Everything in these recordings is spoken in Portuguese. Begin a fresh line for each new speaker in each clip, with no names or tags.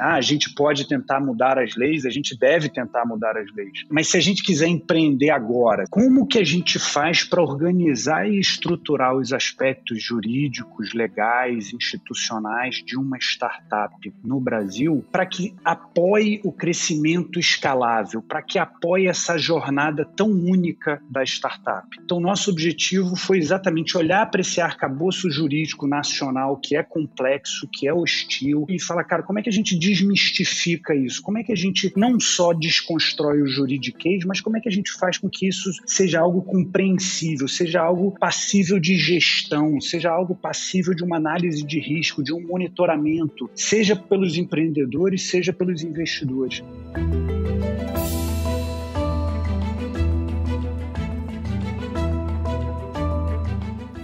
Ah, a gente pode tentar mudar as leis, a gente deve tentar mudar as leis. Mas se a gente quiser empreender agora, como que a gente faz para organizar e estruturar os aspectos jurídicos, legais, institucionais de uma startup no Brasil para que apoie o crescimento escalável, para que apoie essa jornada tão única da startup? Então, nosso objetivo foi exatamente olhar para esse arcabouço jurídico nacional que é complexo, que é hostil, e falar, cara, como é que a gente desmistifica isso? Como é que a gente não só desconstrói o juridiquês, mas como é que a gente faz com que isso seja algo compreensível, seja algo passível de gestão, seja algo passível de uma análise de risco, de um monitoramento, seja pelos empreendedores, seja pelos investidores.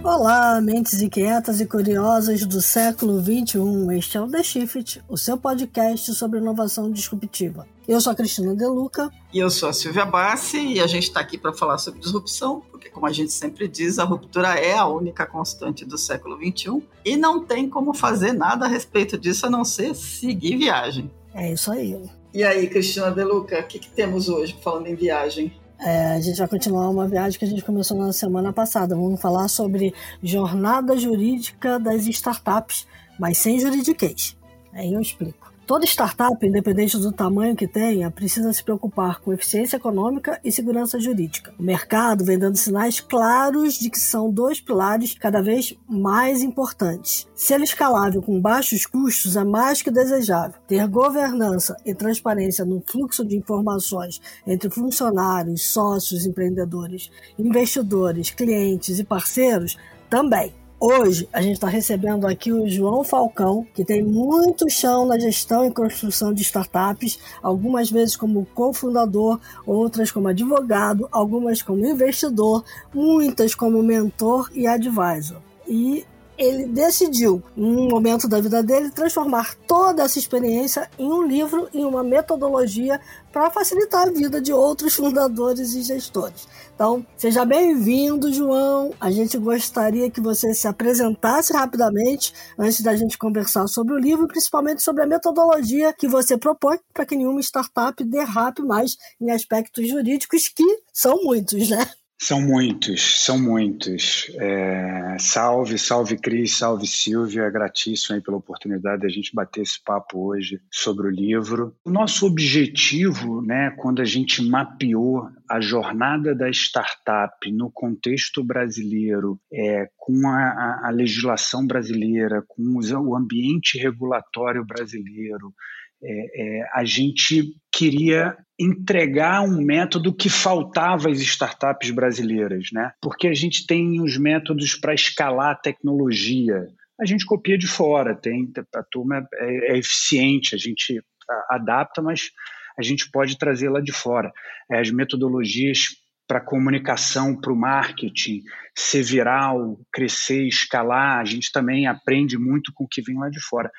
Olá, mentes inquietas e curiosas do século XXI. Este é o The Shift, o seu podcast sobre inovação disruptiva. Eu sou a Cristina Deluca.
E eu sou a Silvia Bassi, e a gente está aqui para falar sobre disrupção, porque, como a gente sempre diz, a ruptura é a única constante do século XXI e não tem como fazer nada a respeito disso a não ser seguir viagem.
É isso aí.
E aí, Cristina Deluca, o que, que temos hoje falando em viagem?
É, a gente vai continuar uma viagem que a gente começou na semana passada. Vamos falar sobre jornada jurídica das startups, mas sem juridiquês. Aí eu explico. Toda startup, independente do tamanho que tenha, precisa se preocupar com eficiência econômica e segurança jurídica. O mercado vem dando sinais claros de que são dois pilares cada vez mais importantes. Ser escalável com baixos custos é mais que desejável. Ter governança e transparência no fluxo de informações entre funcionários, sócios, empreendedores, investidores, clientes e parceiros também. Hoje a gente está recebendo aqui o João Falcão, que tem muito chão na gestão e construção de startups, algumas vezes como cofundador, outras como advogado, algumas como investidor, muitas como mentor e advisor. E ele decidiu, em um momento da vida dele, transformar toda essa experiência em um livro, em uma metodologia para facilitar a vida de outros fundadores e gestores. Então, seja bem-vindo, João. A gente gostaria que você se apresentasse rapidamente antes da gente conversar sobre o livro, principalmente sobre a metodologia que você propõe para que nenhuma startup derrape mais em aspectos jurídicos, que são muitos, né?
São muitos, são muitos. É, salve, salve Cris, salve Silvia, gratíssimo aí pela oportunidade de a gente bater esse papo hoje sobre o livro. O nosso objetivo, né, quando a gente mapeou a jornada da startup no contexto brasileiro, é, com a, a legislação brasileira, com o ambiente regulatório brasileiro, é, é, a gente queria entregar um método que faltava às startups brasileiras, né? Porque a gente tem os métodos para escalar a tecnologia. A gente copia de fora, tem a turma é, é eficiente, a gente adapta, mas a gente pode trazer lá de fora. É, as metodologias para comunicação, para o marketing, ser viral, crescer, escalar, a gente também aprende muito com o que vem lá de fora.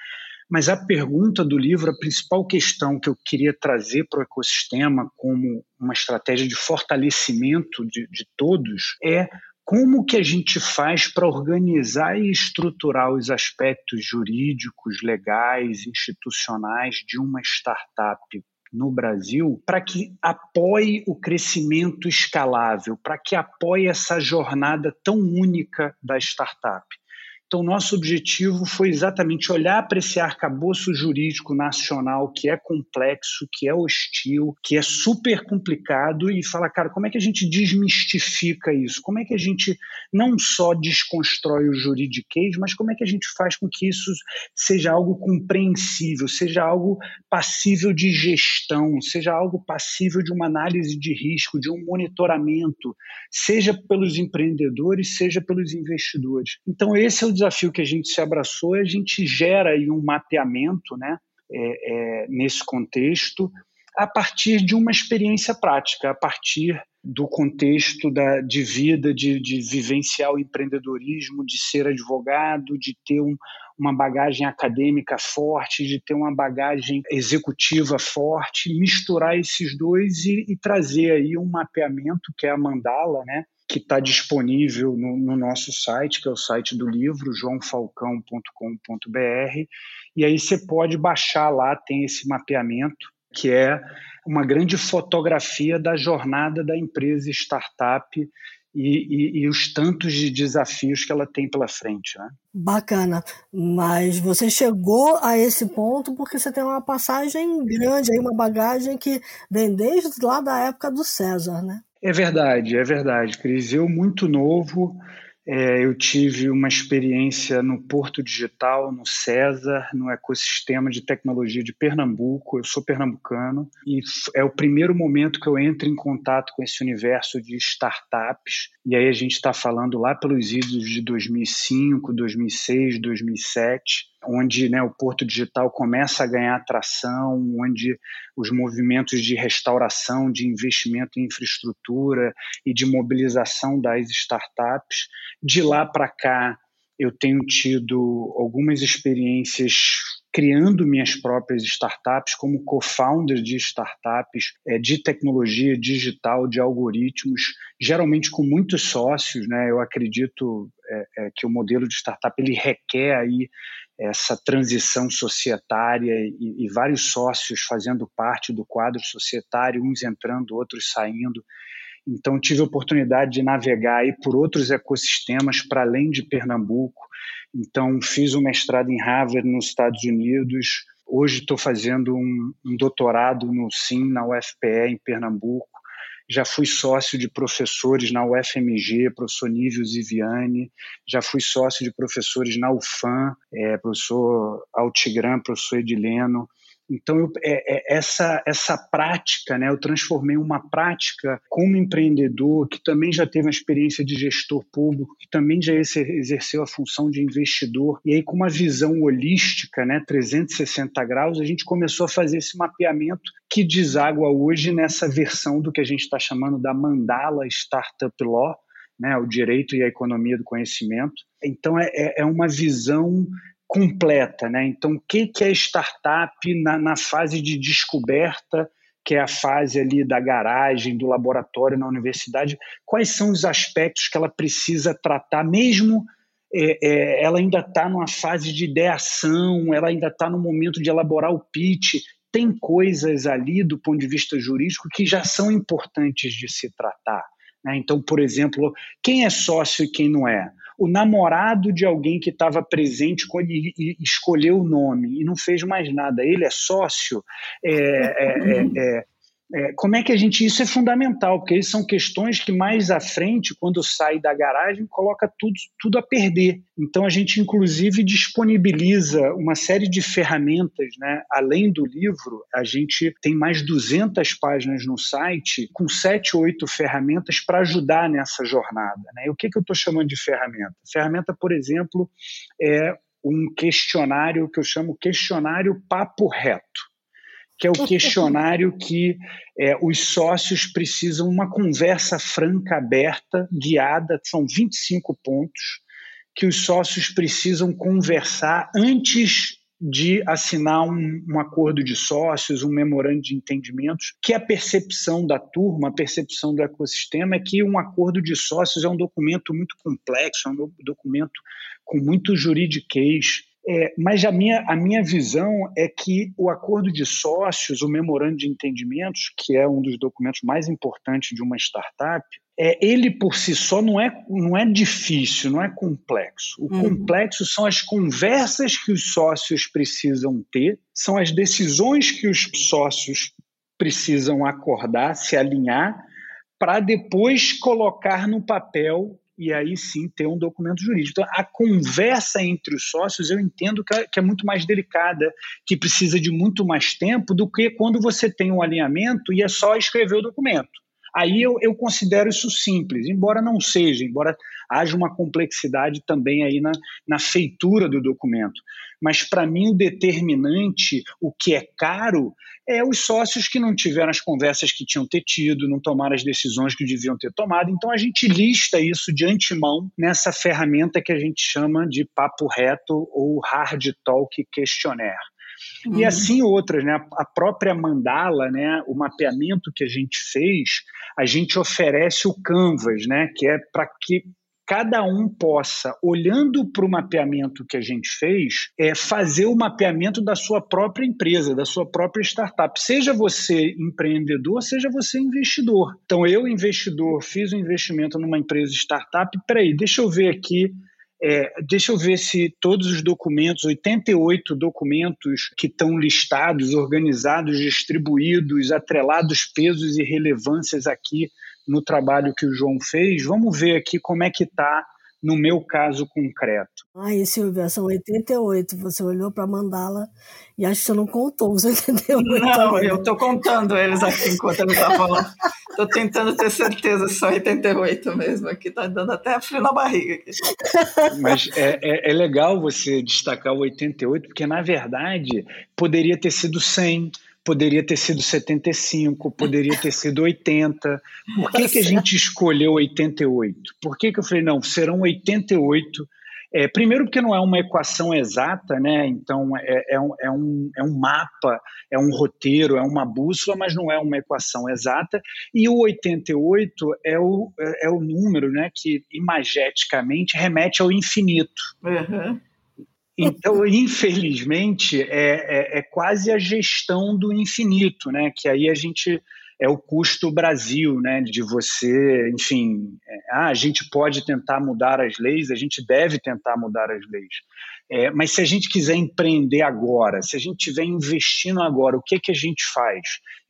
Mas a pergunta do livro, a principal questão que eu queria trazer para o ecossistema como uma estratégia de fortalecimento de, de todos é como que a gente faz para organizar e estruturar os aspectos jurídicos, legais, institucionais de uma startup no Brasil para que apoie o crescimento escalável, para que apoie essa jornada tão única da startup. Então, nosso objetivo foi exatamente olhar para esse arcabouço jurídico nacional que é complexo, que é hostil, que é super complicado e falar, cara, como é que a gente desmistifica isso? Como é que a gente não só desconstrói o juridiquês, mas como é que a gente faz com que isso seja algo compreensível, seja algo passível de gestão, seja algo passível de uma análise de risco, de um monitoramento, seja pelos empreendedores, seja pelos investidores. Então, esse é o desafio que a gente se abraçou e a gente gera aí um mapeamento né, é, é, nesse contexto a partir de uma experiência prática, a partir do contexto da, de vida, de, de vivenciar o empreendedorismo, de ser advogado, de ter um, uma bagagem acadêmica forte, de ter uma bagagem executiva forte, misturar esses dois e, e trazer aí um mapeamento que é a mandala, né? Que está disponível no, no, nosso site, que é o site do livro, joãofalcão.com.br, e aí você pode baixar lá, tem esse mapeamento, que é uma grande fotografia da jornada da empresa startup e, e, e, os tantos de desafios que ela tem pela frente. Né?
Bacana, mas você chegou a esse ponto porque você tem uma passagem grande, aí, uma bagagem que vem desde lá da época do César, né?
É verdade, é verdade, Cris. Eu, muito novo, é, eu tive uma experiência no Porto Digital, no César, no ecossistema de tecnologia de Pernambuco. Eu sou pernambucano e é o primeiro momento que eu entro em contato com esse universo de startups. E aí a gente está falando lá pelos idos de 2005, 2006, 2007 onde né, o Porto Digital começa a ganhar atração, onde os movimentos de restauração, de investimento em infraestrutura e de mobilização das startups. De lá para cá, eu tenho tido algumas experiências criando minhas próprias startups como co-founder de startups é, de tecnologia digital, de algoritmos, geralmente com muitos sócios. Né? Eu acredito é, é, que o modelo de startup ele requer aí essa transição societária e, e, vários sócios fazendo parte do quadro societário, uns entrando, outros saindo. Então, tive a oportunidade de navegar aí por outros ecossistemas para além de Pernambuco. Então, fiz um mestrado em Harvard, nos Estados Unidos. Hoje estou fazendo um, um doutorado no SIM, na UFPE, em Pernambuco já fui sócio de professores na UFMG, professor Nívio Ziviani, já fui sócio de professores na UFAM, é, professor Altigran, professor Edileno, então, eu, é, é, essa, essa prática, né, eu transformei uma prática como empreendedor, que também já teve uma experiência de gestor público, que também já exerceu a função de investidor, e aí com uma visão holística, né, 360 graus, a gente começou a fazer esse mapeamento que deságua hoje nessa versão do que a gente está chamando da Mandala Startup Law, né, o direito e a economia do conhecimento. Então, é, é, é uma visão completa. Né? Então, o que, é startup na, na fase de descoberta, que é a fase ali da garagem, do laboratório na universidade? Quais são os aspectos que ela precisa tratar, mesmo é, é, ela ainda está numa fase de ideação, ela ainda está no momento de elaborar o pitch. Tem coisas ali, do ponto de vista jurídico, que já são importantes de se tratar. Né? Então, por exemplo, quem é sócio e quem não é? O namorado de alguém que estava presente e, escolheu o nome e não fez mais nada. Ele é sócio. É, é, é, é é, como é que a gente. Isso é fundamental, porque são questões que mais à frente, quando sai da garagem, coloca tudo, tudo a perder. Então a gente, inclusive, disponibiliza uma série de ferramentas, né? além do livro, a gente tem mais 200 páginas no site, com sete, oito ferramentas para ajudar nessa jornada. Né? E o que, que eu estou chamando de ferramenta? Ferramenta, por exemplo, é um questionário que eu chamo questionário papo reto que é o questionário que é, os sócios precisam uma conversa franca, aberta, guiada, são 25 pontos que os sócios precisam conversar antes de assinar um, um, acordo de sócios, um memorando de entendimentos, que a percepção da turma, a percepção do ecossistema é que um acordo de sócios é um documento muito complexo, é um documento com muito juridiquês, é, mas a minha, a minha visão é que o acordo de sócios, o memorando de entendimentos, que é um dos documentos mais importantes de uma startup, é, ele por si só não é, não é difícil, não é complexo. O uhum. complexo são as conversas que os sócios precisam ter, são as decisões que os sócios precisam acordar, se alinhar, para depois colocar no papel e aí sim ter um documento jurídico. Então, a conversa entre os sócios eu entendo que é, que é, muito mais delicada, que precisa de muito mais tempo do que quando você tem um alinhamento e é só escrever o documento. Aí eu, eu considero isso simples, embora não seja, embora haja uma complexidade também aí na, na feitura do documento. Mas para mim o determinante, o que é caro, é os sócios que não tiveram as conversas que tinham ter tido, não tomaram as decisões que deviam ter tomado. Então a gente lista isso de antemão nessa ferramenta que a gente chama de papo reto ou hard talk questionnaire. Uhum. E assim outras, né? A própria mandala, né? O mapeamento que a gente fez, a gente oferece o Canvas, né? Que é para que cada um possa, olhando para o mapeamento que a gente fez, é fazer o mapeamento da sua própria empresa, da sua própria startup. Seja você empreendedor, seja você investidor. Então, eu, investidor, fiz um investimento numa empresa startup. Peraí, deixa eu ver aqui é, deixa eu ver se todos os documentos, 88 documentos que estão listados, organizados, distribuídos, atrelados pesos e relevâncias aqui no trabalho que o João fez. Vamos ver aqui como é que está no meu caso concreto.
Ai, Silvia, são 88. Você olhou para a mandala e acho que você não contou os 88.
Não, eu estou contando eles aqui enquanto ele está falando. Estou tentando ter certeza se são 88 mesmo. Aqui está dando até frio na barriga. Aqui.
Mas é, é, é legal você destacar o 88, porque na verdade poderia ter sido 100, poderia ter sido 75, poderia ter sido 80. Por que, que a gente escolheu 88? Por que, que eu falei, não, serão 88? É, primeiro porque não é uma equação exata, né? então é, é, um, é, um, é um mapa, é um roteiro, é uma bússola, mas não é uma equação exata. E o 88 é o, é o número né, que imageticamente remete ao infinito. Uhum. Então, infelizmente, é, é, é, quase a gestão do infinito, né? Que aí a gente é o custo Brasil, né? De você, enfim, é, ah, a gente pode tentar mudar as leis, a gente deve tentar mudar as leis. É, mas se a gente quiser empreender agora, se a gente estiver investindo agora, o que, que a gente faz?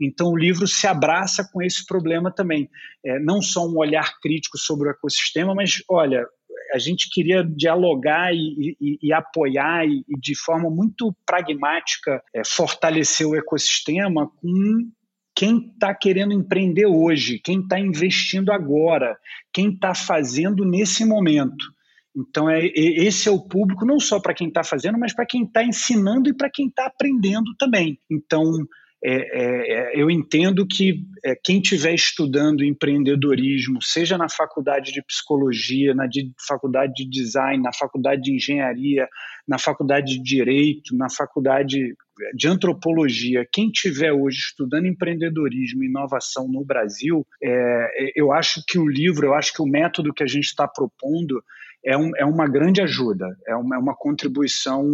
Então o livro se abraça com esse problema também. É, não só um olhar crítico sobre o ecossistema, mas olha, a gente queria dialogar e, e, e apoiar e, e, de forma muito pragmática é, fortalecer o ecossistema com quem está querendo empreender hoje, quem está investindo agora, quem está fazendo nesse momento. Então, é, esse é o público não só para quem está fazendo, mas para quem está ensinando e para quem está aprendendo também. Então, é, é, é, eu entendo que é, quem estiver estudando empreendedorismo, seja na faculdade de psicologia, na de, faculdade de design, na faculdade de engenharia, na faculdade de direito, na faculdade de antropologia, quem estiver hoje estudando empreendedorismo e inovação no Brasil, é, eu acho que o livro, eu acho que o método que a gente está propondo é, um, é uma grande ajuda, é uma, é uma contribuição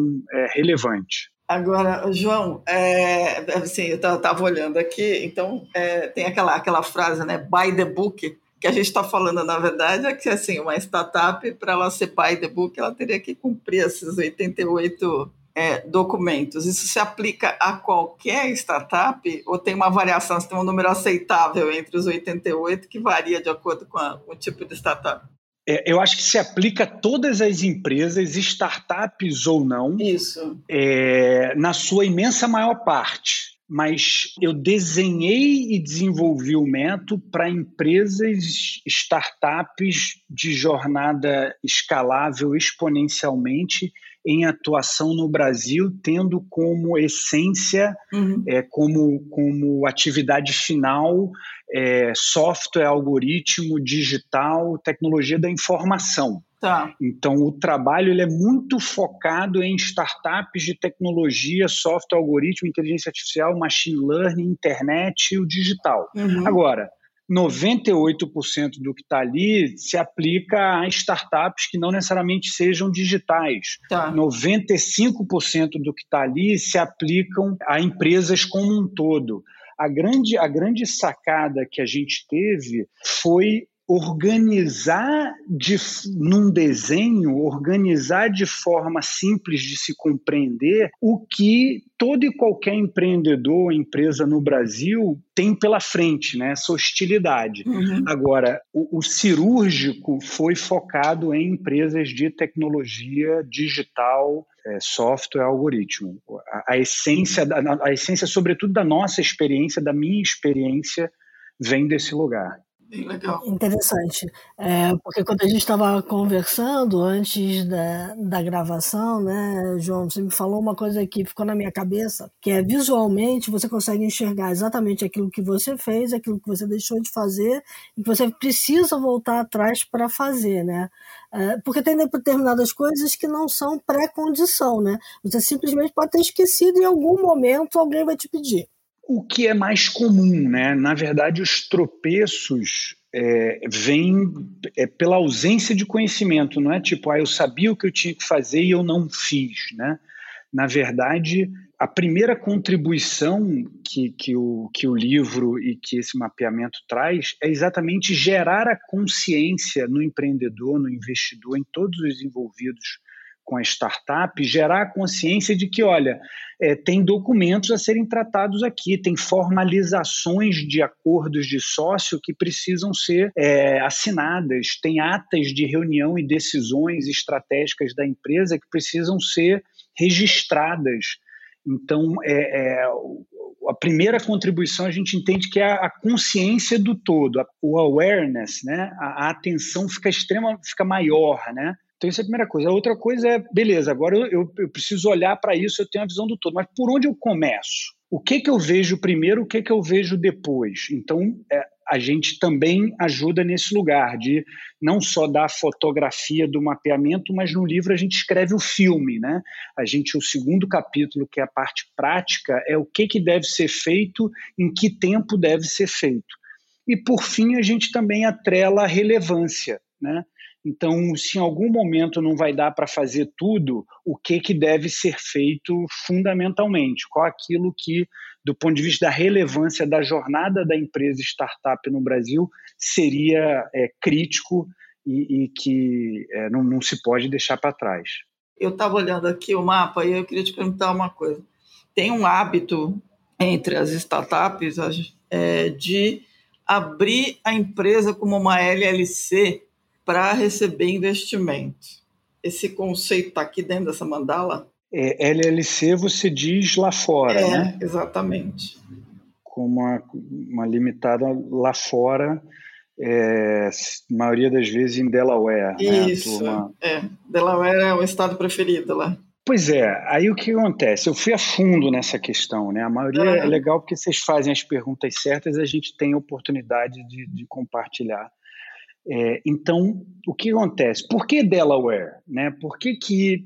relevante.
Agora, João, é, assim, eu estava olhando aqui, então é, tem aquela, aquela frase, né, buy the book, que a gente está falando, na verdade, é que assim, uma startup, para ela ser buy the book, ela teria que cumprir esses 88 é, documentos. Isso se aplica a qualquer startup ou tem uma variação, se tem um número aceitável entre os 88 que varia de acordo com, a, com o tipo de startup?
É, eu acho que se aplica a todas as empresas, startups ou não.
Isso.
É, na sua imensa maior parte. Mas eu desenhei e desenvolvi o método para empresas, startups de jornada escalável exponencialmente em atuação no Brasil, tendo como essência, uhum. é, como, como atividade final, é, software, algoritmo, digital, tecnologia da informação.
Tá.
Então, o trabalho ele é muito focado em startups de tecnologia, software, algoritmo, inteligência artificial, machine learning, internet e o digital. Uhum. Agora, 98% do que está ali se aplica a startups que não necessariamente sejam digitais. Tá. 95% do que está ali se aplicam a empresas como um todo. A grande, a grande sacada que a gente teve foi organizar de, num desenho, organizar de forma simples de se compreender o que todo e qualquer empreendedor, empresa no Brasil tem pela frente, né? essa hostilidade. Uhum. Agora, o, o, cirúrgico foi focado em empresas de tecnologia digital, é, software, algoritmo. A, a essência, da, a essência, sobretudo, da nossa experiência, da minha experiência, vem desse lugar.
Legal.
Interessante. É, porque quando a gente estava conversando antes da, da gravação, né, João, você me falou uma coisa que ficou na minha cabeça, que é visualmente você consegue enxergar exatamente aquilo que você fez, aquilo que você deixou de fazer e que você precisa voltar atrás para fazer, né? É, porque tem determinadas coisas que não são pré-condição, né? Você simplesmente pode ter esquecido em algum momento, alguém vai te pedir
o que é mais comum, né? Na verdade, os tropeços é, vêm é, pela ausência de conhecimento, não é tipo, ah, eu sabia o que eu tinha que fazer e eu não fiz, né? Na verdade, a primeira contribuição que, que, o, que o livro e que esse mapeamento traz é exatamente gerar a consciência no empreendedor, no investidor, em todos os envolvidos com a startup, gerar a consciência de que, olha, é, tem documentos a serem tratados aqui, tem formalizações de acordos de sócio que precisam ser é, assinadas, tem atas de reunião e decisões estratégicas da empresa que precisam ser registradas. Então, é, é, a primeira contribuição a gente entende que é a consciência do todo, o awareness, né? a, a atenção fica extrema, fica maior, né? Então, isso é a primeira coisa. A outra coisa é, beleza, agora eu, eu preciso olhar para isso, eu tenho a visão do todo, mas por onde eu começo? O que, que eu vejo primeiro, o que, que eu vejo depois? Então, é, a gente também ajuda nesse lugar de não só dar fotografia do mapeamento, mas no livro a gente escreve o filme, né? A gente o segundo capítulo, que é a parte prática, é o que que deve ser feito, em que tempo deve ser feito. E por fim a gente também atrela a relevância, né? Então, se em algum momento não vai dar para fazer tudo, o que, que deve ser feito fundamentalmente? Qual aquilo que, do ponto de vista da relevância da jornada da empresa startup no Brasil, seria é, crítico e, e que é, não, não se pode deixar para trás?
Eu estava olhando aqui o mapa e eu queria te perguntar uma coisa. Tem um hábito entre as startups é, de abrir a empresa como uma LLC para receber investimento. Esse conceito está aqui dentro dessa mandala?
É, LLC você diz lá fora, é, né?
Exatamente.
Com uma, uma limitada lá fora, é, maioria das vezes em Delaware.
Né? Isso, né? é. Delaware é o estado preferido lá.
Pois é, aí o que acontece? Eu fui a fundo nessa questão, né? A maioria é legal porque vocês fazem as perguntas certas, a gente tem a oportunidade de, de compartilhar é, então, o que acontece? Por que Delaware? Né? Por que, que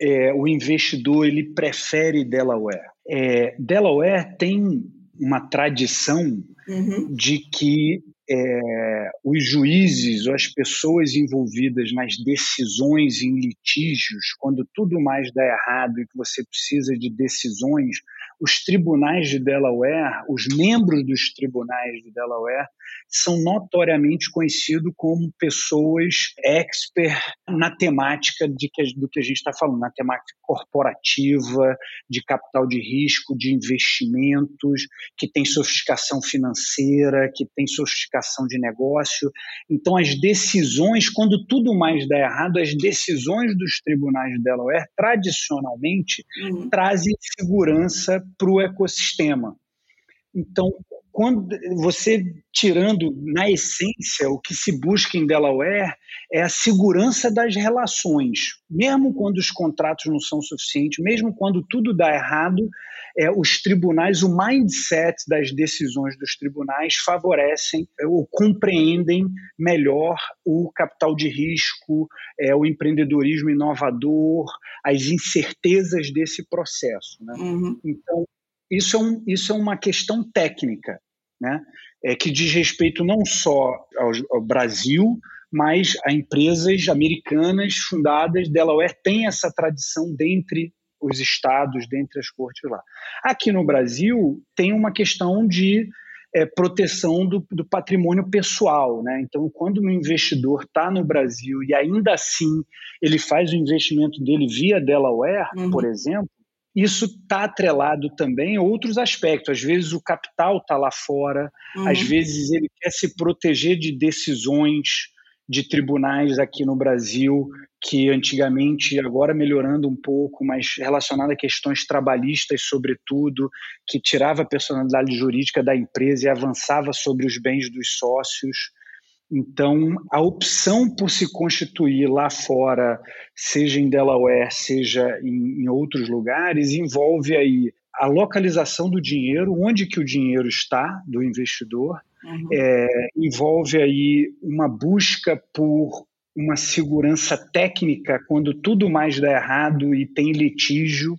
é, o investidor ele prefere Delaware? É, Delaware tem uma tradição uhum. de que é, os juízes ou as pessoas envolvidas nas decisões em litígios, quando tudo mais dá errado e que você precisa de decisões, os tribunais de Delaware, os membros dos tribunais de Delaware, são notoriamente conhecidos como pessoas expert na temática de que, do que a gente está falando, na temática corporativa, de capital de risco, de investimentos, que tem sofisticação financeira, que tem sofisticação de negócio. Então, as decisões, quando tudo mais dá errado, as decisões dos tribunais de Delaware, tradicionalmente, uhum. trazem segurança para o ecossistema. Então, quando você tirando na essência o que se busca em Delaware é a segurança das relações, mesmo quando os contratos não são suficientes, mesmo quando tudo dá errado, é, os tribunais, o mindset das decisões dos tribunais favorecem é, ou compreendem melhor o capital de risco, é, o empreendedorismo inovador, as incertezas desse processo. Né? Uhum. Então, isso é, um, isso é uma questão técnica, né? É, que diz respeito não só ao, ao Brasil, mas a empresas americanas fundadas. Delaware tem essa tradição dentre os estados, dentre as cortes lá. Aqui no Brasil, tem uma questão de é, proteção do, do, patrimônio pessoal. Né? Então, quando um investidor está no Brasil e ainda assim ele faz o investimento dele via Delaware, uhum. por exemplo, isso está atrelado também a outros aspectos. Às vezes o capital está lá fora, uhum. às vezes ele quer se proteger de decisões de tribunais aqui no Brasil que antigamente, agora melhorando um pouco, mas relacionado a questões trabalhistas, sobretudo, que tirava a personalidade jurídica da empresa e avançava sobre os bens dos sócios. Então, a opção por se constituir lá fora, seja em Delaware, seja em, em outros lugares, envolve aí a localização do dinheiro, onde que o dinheiro está do investidor, uhum. é, envolve aí uma busca por uma segurança técnica quando tudo mais dá errado e tem litígio.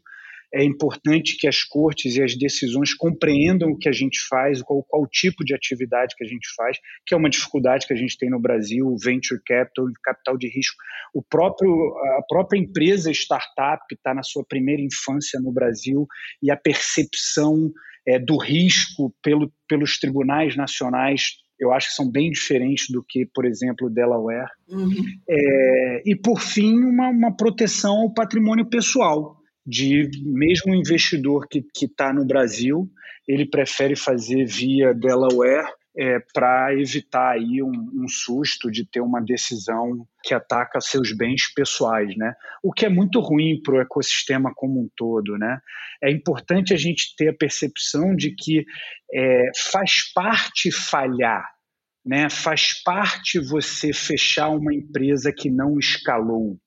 É importante que as cortes e as decisões compreendam o que a gente faz, qual, qual tipo de atividade que a gente faz, que é uma dificuldade que a gente tem no Brasil, o venture capital, capital de risco. O próprio, a própria empresa startup está na sua primeira infância no Brasil e a percepção é, do risco pelo, pelos tribunais nacionais eu acho que são bem diferentes do que, por exemplo, Delaware. Uhum. É, e, por fim, uma, uma proteção ao patrimônio pessoal, de mesmo investidor que está no Brasil, ele prefere fazer via Delaware é, para evitar aí um, um, susto de ter uma decisão que ataca seus bens pessoais, né? O que é muito ruim para o ecossistema como um todo, né? É importante a gente ter a percepção de que é, faz parte falhar, né? Faz parte você fechar uma empresa que não escalou,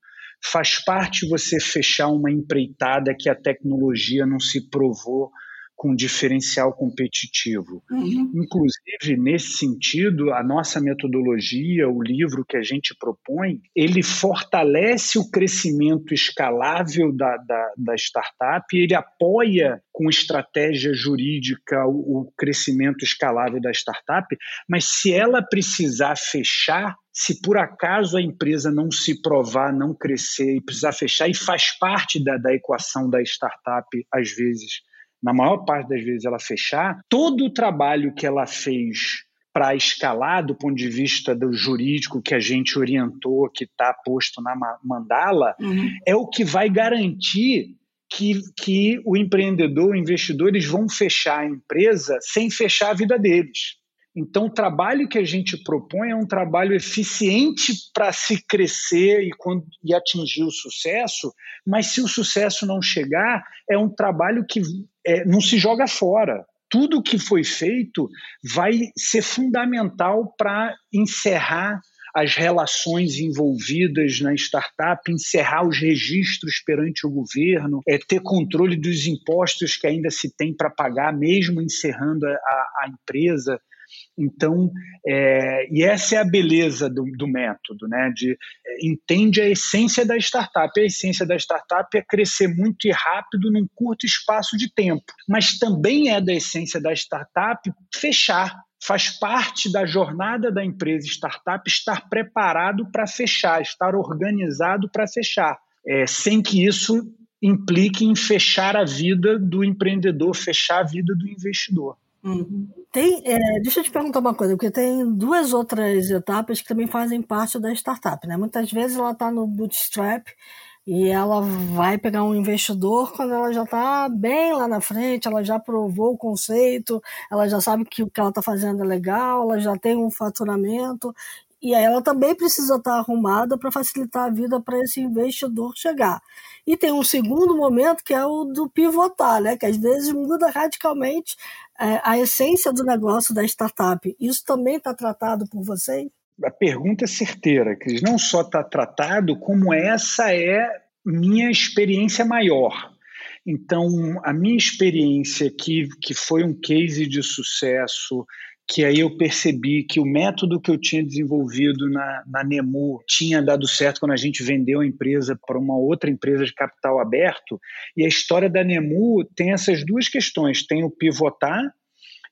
faz parte você fechar uma empreitada que a tecnologia não se provou com diferencial competitivo. Uhum. Inclusive, nesse sentido, a nossa metodologia, o livro que a gente propõe, ele fortalece o crescimento escalável da, da, da startup, ele apoia com estratégia jurídica o, o crescimento escalável da startup, mas se ela precisar fechar, se por acaso a empresa não se provar, não crescer e precisar fechar, e faz parte da, da equação da startup, às vezes, na maior parte das vezes ela fechar, todo o trabalho que ela fez para escalar do ponto de vista do jurídico que a gente orientou, que está posto na mandala, uhum. é o que vai garantir que, que o empreendedor, o investidor, eles vão fechar a empresa sem fechar a vida deles. Então, o trabalho que a gente propõe é um trabalho eficiente para se crescer e, quando, e atingir o sucesso, mas se o sucesso não chegar, é um trabalho que é, não se joga fora. Tudo que foi feito vai ser fundamental para encerrar as relações envolvidas na startup, encerrar os registros perante o governo, é, ter controle dos impostos que ainda se tem para pagar, mesmo encerrando a, a empresa. Então, é, e essa é a beleza do, do método, né? De é, entende a essência da startup. A essência da startup é crescer muito e rápido num curto espaço de tempo, mas também é da essência da startup fechar. Faz parte da jornada da empresa startup estar preparado para fechar, estar organizado para fechar, é, sem que isso implique em fechar a vida do empreendedor, fechar a vida do investidor.
Uhum. Tem, é, deixa eu te perguntar uma coisa, porque tem duas outras etapas que também fazem parte da startup, né? Muitas vezes ela está no bootstrap e ela vai pegar um investidor quando ela já está bem lá na frente, ela já provou o conceito, ela já sabe que o que ela está fazendo é legal, ela já tem um faturamento e ela também precisa estar arrumada para facilitar a vida para esse investidor chegar. E tem um segundo momento que é o do pivotar, né? Que às vezes muda radicalmente é, a essência do negócio da startup. Isso também está tratado por vocês?
A pergunta é certeira, Cris. Não só está tratado, como essa é minha experiência maior. Então, a minha experiência, que, que foi um case de sucesso, que aí eu percebi que o método que eu tinha desenvolvido na, na Nemu tinha dado certo quando a gente vendeu a empresa para uma outra empresa de capital aberto. E a história da Nemu tem essas duas questões: tem o pivotar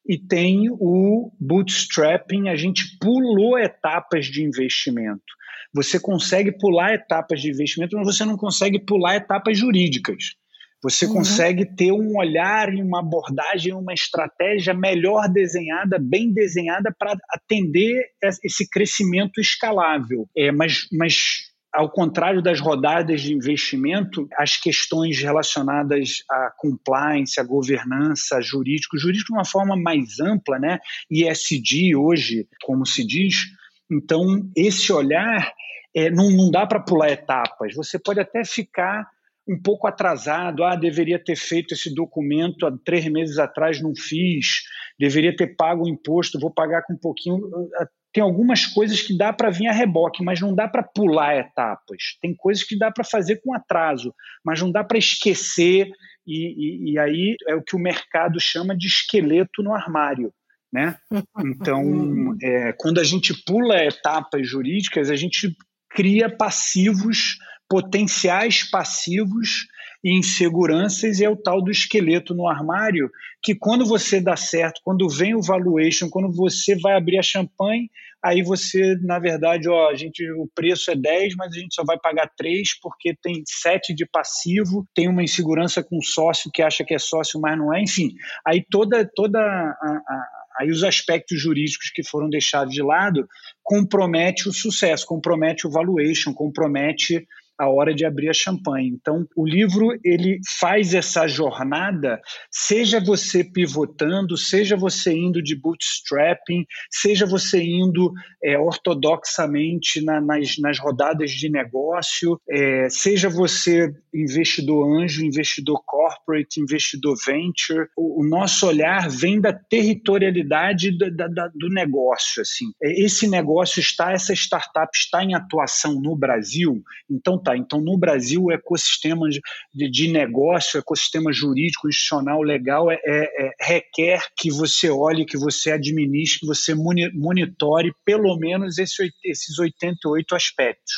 e tem o bootstrapping. A gente pulou etapas de investimento. Você consegue pular etapas de investimento, mas você não consegue pular etapas jurídicas. Você uhum. consegue ter um olhar e uma abordagem, uma estratégia melhor desenhada, bem desenhada para atender esse crescimento escalável. É, mas, mas ao contrário das rodadas de investimento, as questões relacionadas à compliance, à governança, jurídico, jurídico de uma forma mais ampla, né? ESG hoje, como se diz, Então, esse olhar é, não, não dá para pular etapas. Você pode até ficar um pouco atrasado. Ah, deveria ter feito esse documento há três meses atrás, não fiz. Deveria ter pago o imposto, vou pagar com um pouquinho. Ah, tem algumas coisas que dá para vir a reboque, mas não dá para pular etapas. Tem coisas que dá para fazer com atraso, mas não dá para esquecer. E, e, e aí é o que o mercado chama de esqueleto no armário. Né? Então, é, quando a gente pula etapas jurídicas, a gente cria passivos potenciais passivos e inseguranças e é o tal do esqueleto no armário que quando você dá certo, quando vem o valuation, quando você vai abrir a champanhe, aí você, na verdade, ó, a gente, o preço é 10, mas a gente só vai pagar 3 porque tem 7 de passivo, tem uma insegurança com o sócio que acha que é sócio, mas não é, enfim. Aí toda, toda a, a aí os aspectos jurídicos que foram deixados de lado compromete o sucesso, compromete o valuation, compromete a hora de abrir a champanhe. Então, o livro ele faz essa jornada, seja você pivotando, seja você indo de bootstrapping, seja você indo é, ortodoxamente na, nas, nas rodadas de negócio, é, seja você investidor anjo, investidor corporate, investidor venture. O, o nosso olhar vem da territorialidade do, da, do negócio. Assim. É, esse negócio está, essa startup está em atuação no Brasil, então Tá, então, no Brasil, o ecossistema de, de negócio, o ecossistema jurídico, institucional, legal, é, é, é, requer que você olhe, que você administre, que você monitore pelo menos esse, esses 88 aspectos.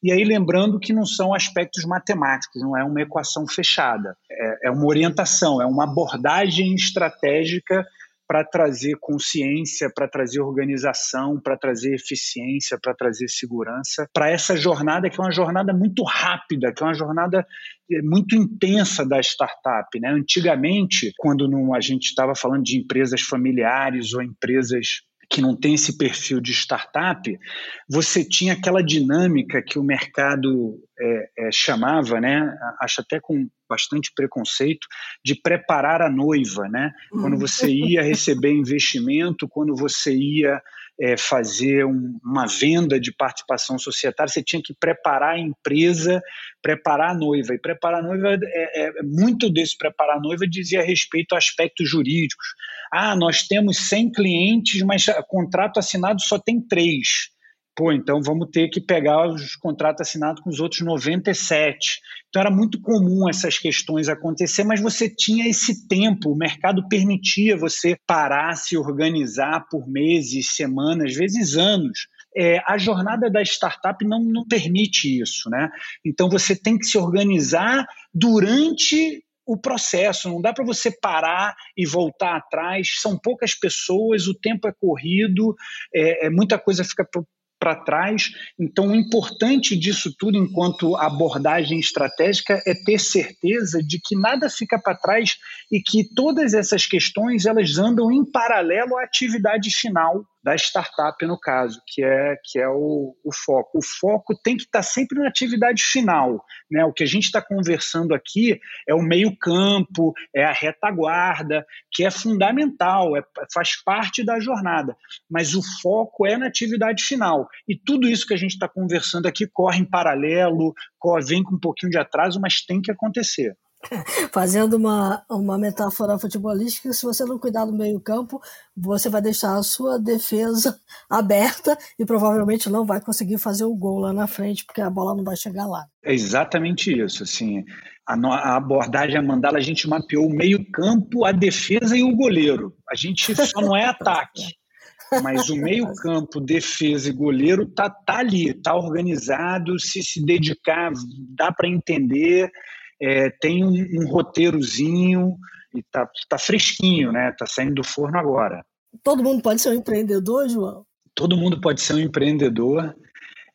E aí, lembrando que não são aspectos matemáticos, não é uma equação fechada, é, é uma orientação, é uma abordagem estratégica para trazer consciência, para trazer organização, para trazer eficiência, para trazer segurança, para essa jornada que é uma jornada muito rápida, que é uma jornada eh, muito intensa da startup. Né? Antigamente, quando não, a gente estava falando de empresas familiares ou empresas que não tem esse perfil de startup, você tinha aquela dinâmica que o mercado é, é, chamava, né, acho até com bastante preconceito, de preparar a noiva, né? Quando uhum. você ia receber investimento, quando você ia é, fazer um, uma venda de participação societária, você tinha que preparar a empresa, preparar a noiva. E preparar a noiva, é, é, muito desse preparar a noiva dizia respeito a aspectos jurídicos. Ah, nós temos 100 clientes, mas contrato assinado só tem três pô, então vamos ter que pegar os contratos assinados com os outros 97. Então era muito comum essas questões acontecer, mas você tinha esse tempo, o mercado permitia você parar, se organizar por meses, semanas, às vezes anos. É, a jornada da startup não, não permite isso, né? Então você tem que se organizar durante o processo, não dá para você parar e voltar atrás. São poucas pessoas, o tempo é corrido, é, é muita coisa fica para trás. Então, o importante disso tudo, enquanto abordagem estratégica, é ter certeza de que nada fica para trás e que todas essas questões elas andam em paralelo à atividade final da startup, no caso, que é, que é o, o foco. O foco tem que estar sempre na atividade final. Né? O que a gente está conversando aqui é o meio-campo, é a retaguarda, que é fundamental, é, faz parte da jornada. Mas o foco é na atividade final. E tudo isso que a gente está conversando aqui corre em paralelo, corre, vem com um pouquinho de atraso, mas tem que acontecer.
Fazendo uma, uma metáfora futebolística, se você não cuidar do meio-campo, você vai deixar a sua defesa aberta e provavelmente não vai conseguir fazer o gol lá na frente, porque a bola não vai chegar lá.
É exatamente isso. Assim, a, a abordagem a mandala, a gente mapeou o meio-campo, a defesa e o goleiro. A gente só não é ataque. Mas o meio-campo, defesa e goleiro tá, tá ali, tá organizado. Se se dedicar, dá para entender é, tem um, um, roteirozinho e tá, tá fresquinho, né? Tá saindo do forno agora.
Todo mundo pode ser um empreendedor, João?
Todo mundo pode ser um empreendedor.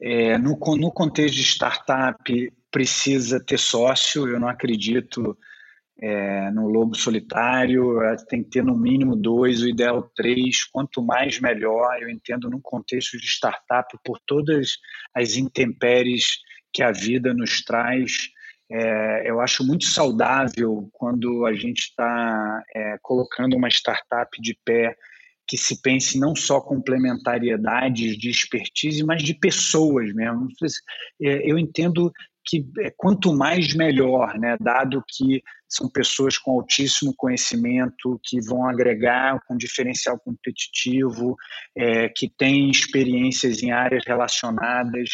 É, no, no contexto de startup, precisa ter sócio. Eu não acredito é, no lobo solitário. É, tem que ter no mínimo dois, o ideal três. Quanto mais, melhor. Eu entendo no contexto de startup, por todas as intempéries que a vida nos traz, é, eu acho muito saudável quando a gente está é, colocando uma startup de pé que se pense não só complementariedades de expertise, mas de pessoas mesmo. É, eu entendo que é, quanto mais melhor, né? dado que são pessoas com altíssimo conhecimento, que vão agregar com diferencial competitivo, é, que têm experiências em áreas relacionadas.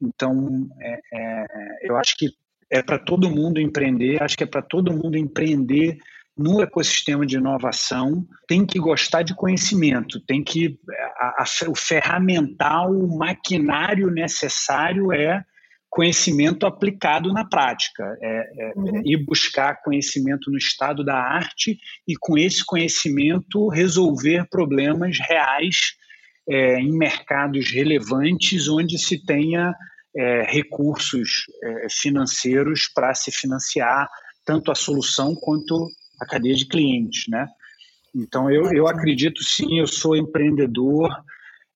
Então, é, é, eu acho que é para todo mundo empreender, acho que é para todo mundo empreender no ecossistema de inovação tem que gostar de conhecimento, tem que a, a, o ferramental, o maquinário necessário é conhecimento aplicado na prática, é, é, uhum. ir buscar conhecimento no estado da arte e com esse conhecimento resolver problemas reais é, em mercados relevantes onde se tenha é, recursos é, financeiros para se financiar tanto a solução quanto a cadeia de clientes, né? Então eu, eu acredito sim, eu sou empreendedor,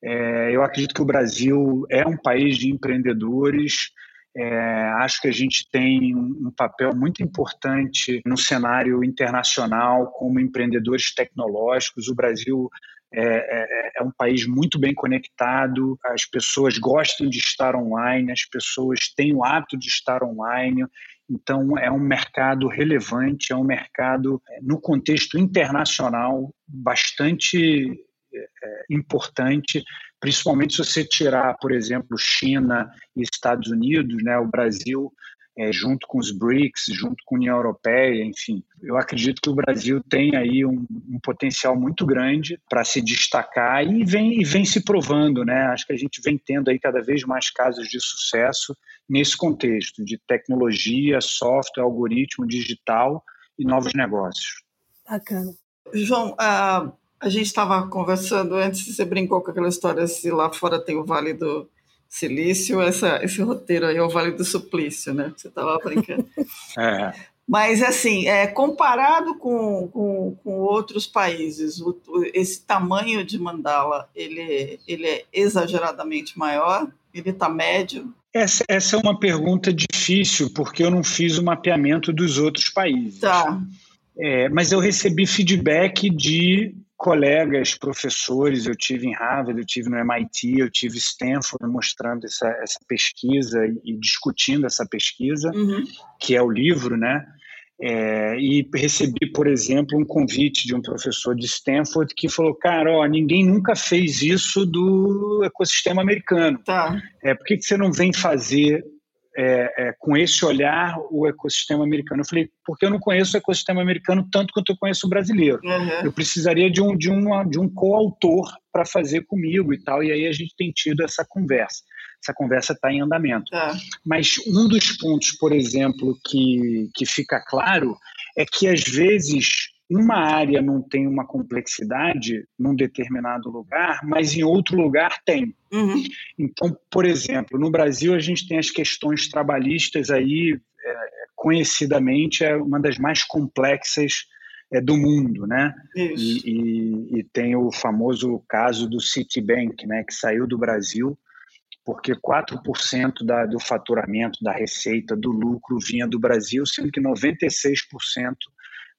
é, eu acredito que o Brasil é um país de empreendedores. É, acho que a gente tem um, um, papel muito importante no cenário internacional como empreendedores tecnológicos. O Brasil é, é, é, um país muito bem conectado, as pessoas gostam de estar online, as pessoas têm o hábito de estar online. Então, é um mercado relevante, é um mercado, é, no contexto internacional, bastante é, importante, principalmente se você tirar, por exemplo, China e Estados Unidos, né, o Brasil é, junto com os BRICS, junto com a União Europeia, enfim. Eu acredito que o Brasil tem aí um, um potencial muito grande para se destacar e vem, e vem se provando, né? Acho que a gente vem tendo aí cada vez mais casos de sucesso nesse contexto de tecnologia, software, algoritmo digital e novos negócios.
Bacana.
João, a, a gente estava conversando antes, você brincou com aquela história se lá fora tem o Vale do Silício, essa, esse roteiro aí é o Vale do Suplício, né? Você estava brincando. é. Mas, assim, é, comparado com, com, com outros países, o, esse tamanho de mandala, ele, ele é exageradamente maior? Ele está médio?
Essa, essa é uma pergunta difícil, porque eu não fiz o mapeamento dos outros países.
Tá.
É, mas eu recebi feedback de colegas, professores, eu tive em Harvard, eu tive no MIT, eu tive Stanford mostrando essa, essa pesquisa e, discutindo essa pesquisa, uhum. que é o livro, né? É, e recebi, por exemplo, um convite de um professor de Stanford que falou: Cara, ó, ninguém nunca fez isso do ecossistema americano.
Tá.
É, por que, que você não vem fazer é, é, com esse olhar o ecossistema americano. Eu falei, porque eu não conheço o ecossistema americano tanto quanto eu conheço o brasileiro. Uhum. Eu precisaria de um, de uma, de um coautor para fazer comigo e tal, e aí a gente tem tido essa conversa. Essa conversa está em andamento. Uhum. Mas um dos pontos, por exemplo, que, que fica claro é que às vezes uma área não tem uma complexidade num determinado lugar, mas em outro lugar tem. Uhum. Então, por exemplo, no Brasil a gente tem as questões trabalhistas aí, é, conhecidamente, é uma das mais complexas é, do mundo, né? E, e, e, tem o famoso caso do Citibank, né, que saiu do Brasil porque 4% da, do faturamento, da receita, do lucro vinha do Brasil, sendo que 96%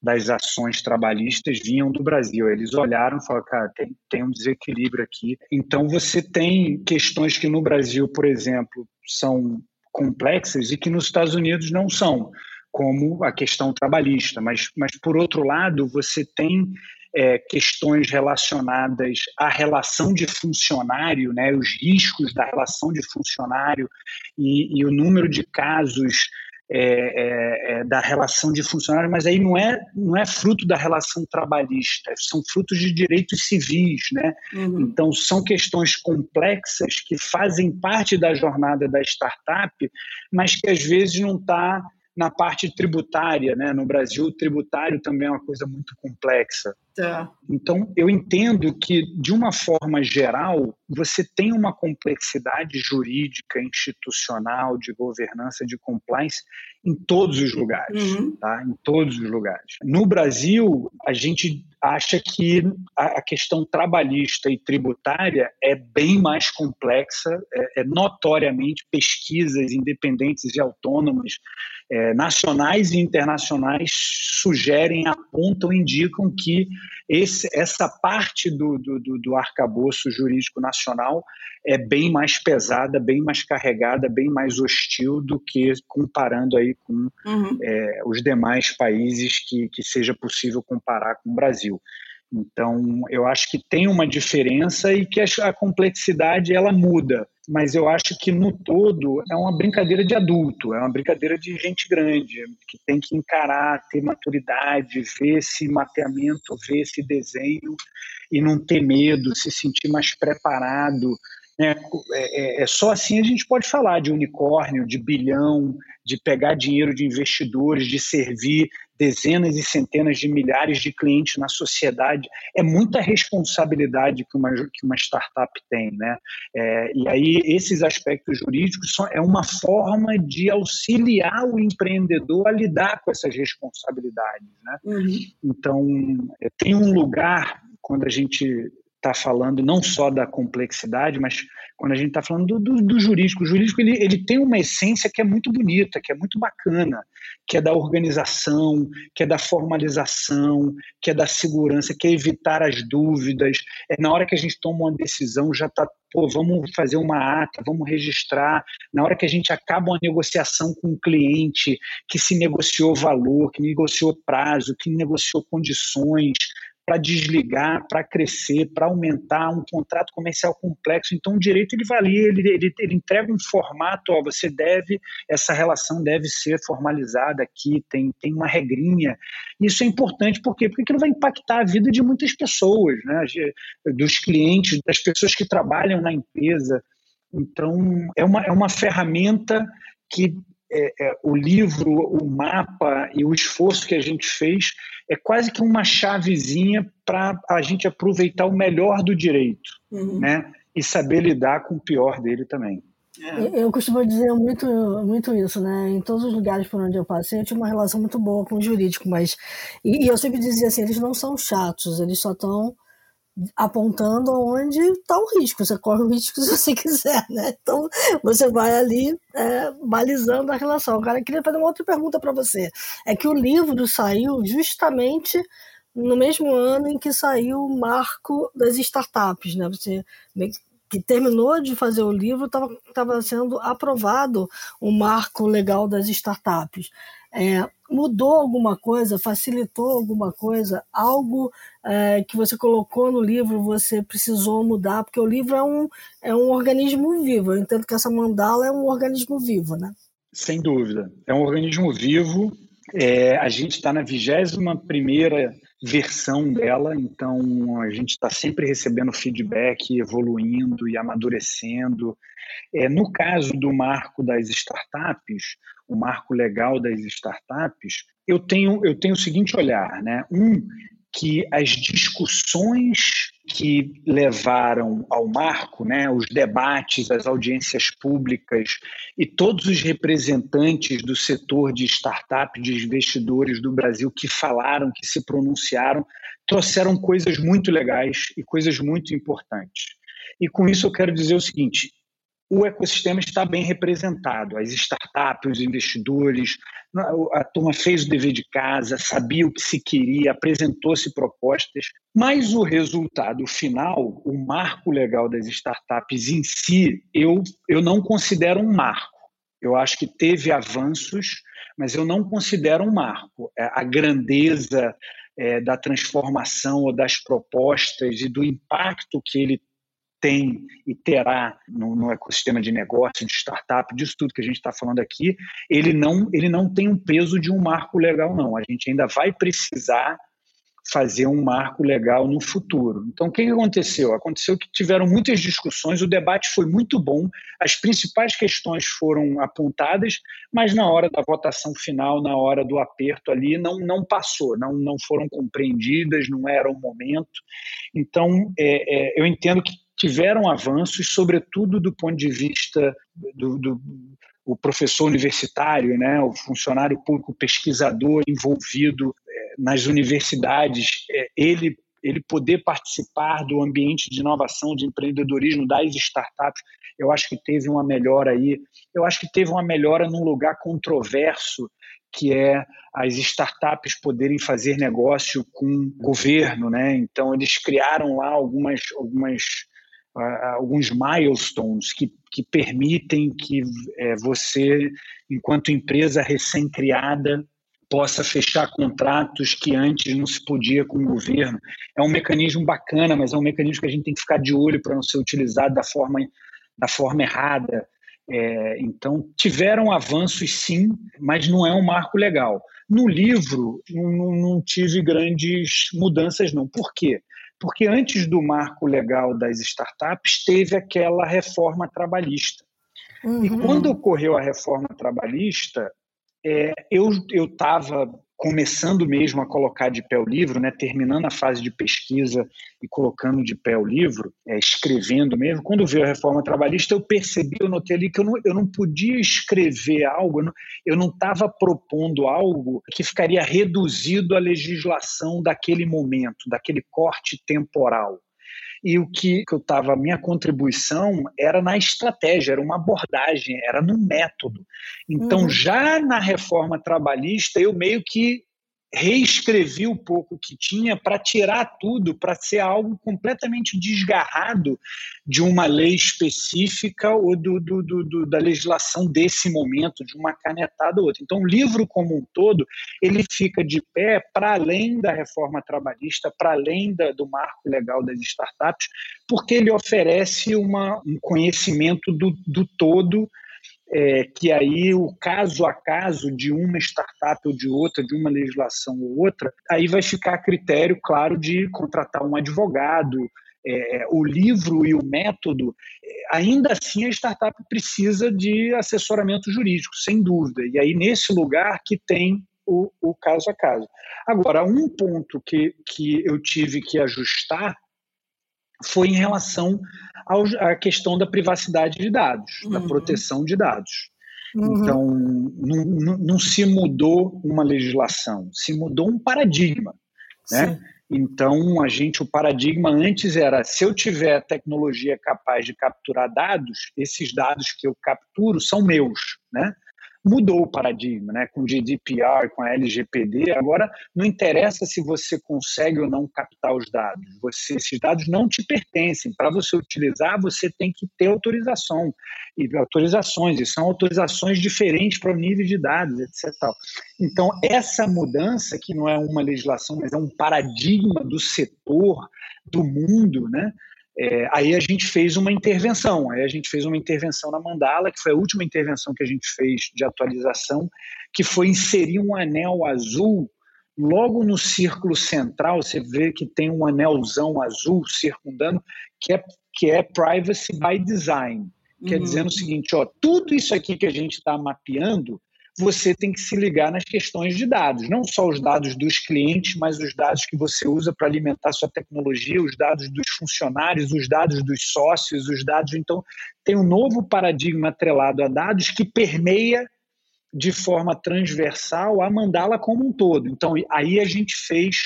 das ações trabalhistas vinham do Brasil. Eles olharam e falaram, cara, tem, tem um desequilíbrio aqui. Então, você tem questões que no Brasil, por exemplo, são complexas e que nos Estados Unidos não são, como a questão trabalhista. Mas, mas por outro lado, você tem é, questões relacionadas à relação de funcionário, né, os riscos da relação de funcionário e, e o número de casos é, é, é, da relação de funcionário, mas aí não é, não é fruto da relação trabalhista, são frutos de direitos civis, né? Uhum. Então são questões complexas que fazem parte da jornada da startup, mas que às vezes não está na parte tributária, né? No Brasil, o tributário também é uma coisa muito complexa.
Tá.
Então, eu entendo que, de uma forma geral, você tem uma complexidade jurídica, institucional, de governança, de compliance em todos os lugares, uhum. tá? Em todos os lugares. No Brasil, a gente acha que a questão trabalhista e tributária é bem mais complexa, é, é notoriamente pesquisas independentes e autônomas, é, nacionais e internacionais, sugerem, apontam, indicam que esse, essa parte do, do, do arcabouço jurídico nacional é bem mais pesada, bem mais carregada, bem mais hostil do que comparando aí com uhum. é, os demais países que, que seja possível comparar com o Brasil. Então, eu acho que tem uma diferença e que a complexidade ela muda, mas eu acho que no todo é uma brincadeira de adulto, é uma brincadeira de gente grande, que tem que encarar, ter maturidade, ver esse mapeamento, ver esse desenho e não ter medo, se sentir mais preparado é, é, é, só assim a gente pode falar de unicórnio, de bilhão, de pegar dinheiro de investidores, de servir dezenas e centenas de milhares de clientes na sociedade. É muita responsabilidade que uma, que uma startup tem. Né? É, e aí, esses aspectos jurídicos são, é uma forma de auxiliar o empreendedor a lidar com essas responsabilidades. Né? Uhum. Então, é, tem um lugar, quando a gente está falando não só da complexidade, mas quando a gente está falando do, do, do, jurídico. O jurídico ele, ele tem uma essência que é muito bonita, que é muito bacana, que é da organização, que é da formalização, que é da segurança, que é evitar as dúvidas. É na hora que a gente toma uma decisão já está pô, vamos fazer uma ata, vamos registrar. Na hora que a gente acaba uma negociação com um cliente que se negociou valor, que negociou prazo, que negociou condições, para desligar, para crescer, para aumentar um contrato comercial complexo. Então, o direito ele valia, ele, ele, ele entrega um formato, ó, você deve, essa relação deve ser formalizada aqui, tem, tem uma regrinha. Isso é importante por quê? porque aquilo vai impactar a vida de muitas pessoas, né? dos clientes, das pessoas que trabalham na empresa. Então, é uma, é uma ferramenta que é, é, o livro, o mapa e o esforço que a gente fez é quase que uma chavezinha para a gente aproveitar o melhor do direito, uhum. né? E saber lidar com o pior dele também.
É. Eu costumo dizer muito, muito isso, né? Em todos os lugares por onde eu passei, eu tinha uma relação muito boa com o jurídico, mas. E, e eu sempre dizia assim: eles não são chatos, eles só estão apontando onde está o risco. Você corre o risco se você quiser, né? Então você vai ali é, balizando a relação. Eu queria fazer uma outra pergunta para você. É que o livro saiu justamente no mesmo ano em que saiu o marco das startups, né? Você que terminou de fazer o livro estava sendo aprovado o marco legal das startups. É, mudou alguma coisa, facilitou alguma coisa, algo é, que você colocou no livro você precisou mudar, porque o livro é um, é um organismo vivo. Eu entendo que essa mandala é um organismo vivo, né?
Sem dúvida. É um organismo vivo. É, a gente está na 21 primeira versão dela, então a gente está sempre recebendo feedback, evoluindo e amadurecendo. É, no caso do marco das startups, o marco legal das startups, eu tenho, eu tenho o seguinte olhar, né? Um, que as discussões que levaram ao marco, né, os debates, as audiências públicas e todos os representantes do setor de startup, de investidores do Brasil que falaram, que se pronunciaram, trouxeram coisas muito legais e coisas muito importantes. E com isso eu quero dizer o seguinte: o ecossistema está bem representado. As startups, os investidores, a turma fez o dever de casa, sabia o que se queria, apresentou-se propostas, mas o resultado final, o marco legal das startups em si, eu, eu não considero um marco. Eu acho que teve avanços, mas eu não considero um marco. É, a grandeza é, da transformação ou das propostas e do impacto que ele tem e terá no, no, ecossistema de negócio, de startup, disso tudo que a gente está falando aqui, ele não, ele não tem um peso de um marco legal, não. A gente ainda vai precisar fazer um marco legal no futuro. Então, o que aconteceu? Aconteceu que tiveram muitas discussões, o debate foi muito bom, as principais questões foram apontadas, mas na hora da votação final, na hora do aperto ali, não, não passou, não, não foram compreendidas, não era o momento. Então, é, é, eu entendo que tiveram avanços, sobretudo do ponto de vista do, do o professor universitário, né, o funcionário público pesquisador envolvido é, nas universidades, é, ele ele poder participar do ambiente de inovação, de empreendedorismo das startups, eu acho que teve uma melhora aí. Eu acho que teve uma melhora num lugar controverso, que é as startups poderem fazer negócio com o governo, né? Então eles criaram lá algumas algumas alguns milestones que, que permitem que é, você, enquanto empresa recém-criada, possa fechar contratos que antes não se podia com o governo. É um mecanismo bacana, mas é um mecanismo que a gente tem que ficar de olho para não ser utilizado da forma, da forma errada. É, então, tiveram avanços sim, mas não é um marco legal. No livro, não, não tive grandes mudanças, não. Por quê? Porque antes do marco legal das startups, teve aquela reforma trabalhista. Uhum. E quando ocorreu a reforma trabalhista, é, eu estava começando mesmo a colocar de pé o livro, né, terminando a fase de pesquisa e colocando de pé o livro, é, escrevendo mesmo. Quando veio a reforma trabalhista, eu percebi, eu notei ali que eu não, eu não podia escrever algo, eu não estava propondo algo que ficaria reduzido à legislação daquele momento, daquele corte temporal e o que, que eu estava, minha contribuição era na estratégia, era uma abordagem, era no método. Então, uhum. já na reforma trabalhista, eu meio que reescrevi o pouco que tinha para tirar tudo, para ser algo completamente desgarrado de uma lei específica ou do, do, do, da legislação desse momento, de uma canetada ou outra. Então, o livro como um todo, ele fica de pé para além da reforma trabalhista, para além da, do marco legal das startups, porque ele oferece uma, um conhecimento do, do todo é, que aí o caso a caso de uma startup ou de outra, de uma legislação ou outra, aí vai ficar a critério, claro, de contratar um advogado. É, o livro e o método, é, ainda assim a startup precisa de assessoramento jurídico, sem dúvida. E aí, nesse lugar que tem o, o caso a caso. Agora, um ponto que, que eu tive que ajustar foi em relação ao, à questão da privacidade de dados, uhum. da proteção de dados. Uhum. Então, não, não, não, se mudou uma legislação, se mudou um paradigma. Né? Então, a gente, o paradigma antes era: se eu tiver tecnologia capaz de capturar dados, esses dados que eu capturo são meus. Né? Mudou o paradigma, né? Com GDPR, com a LGPD, agora não interessa se você consegue ou não captar os dados. Você, esses dados não te pertencem. Para você utilizar, você tem que ter autorização e autorizações. E são autorizações diferentes para o nível de dados, etc. Então essa mudança que não é uma legislação, mas é um paradigma do setor, do mundo, né? É, aí a gente fez uma intervenção, aí a gente fez uma intervenção na Mandala, que foi a última intervenção que a gente fez de atualização, que foi inserir um anel azul logo no círculo central, você vê que tem um anelzão azul circundando, que é, que é Privacy by Design. Quer uhum. dizer o seguinte, ó, tudo isso aqui que a gente está mapeando você tem que se ligar nas questões de dados, não só os dados dos clientes, mas os dados que você usa para alimentar sua tecnologia, os dados dos funcionários, os dados dos sócios, os dados. Então, tem um novo paradigma atrelado a dados que permeia de forma transversal a mandá-la como um todo. Então, aí a gente fez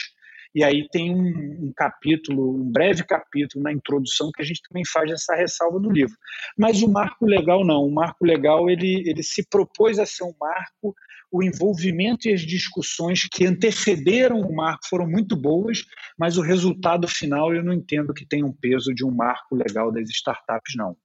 e aí tem um, um, capítulo, um breve capítulo na introdução que a gente também faz essa ressalva no livro. Mas o marco legal não. O marco legal ele, ele se propôs a ser um marco. O envolvimento e as discussões que antecederam o marco foram muito boas, mas o resultado final eu não entendo que tenha um peso de um marco legal das startups, não.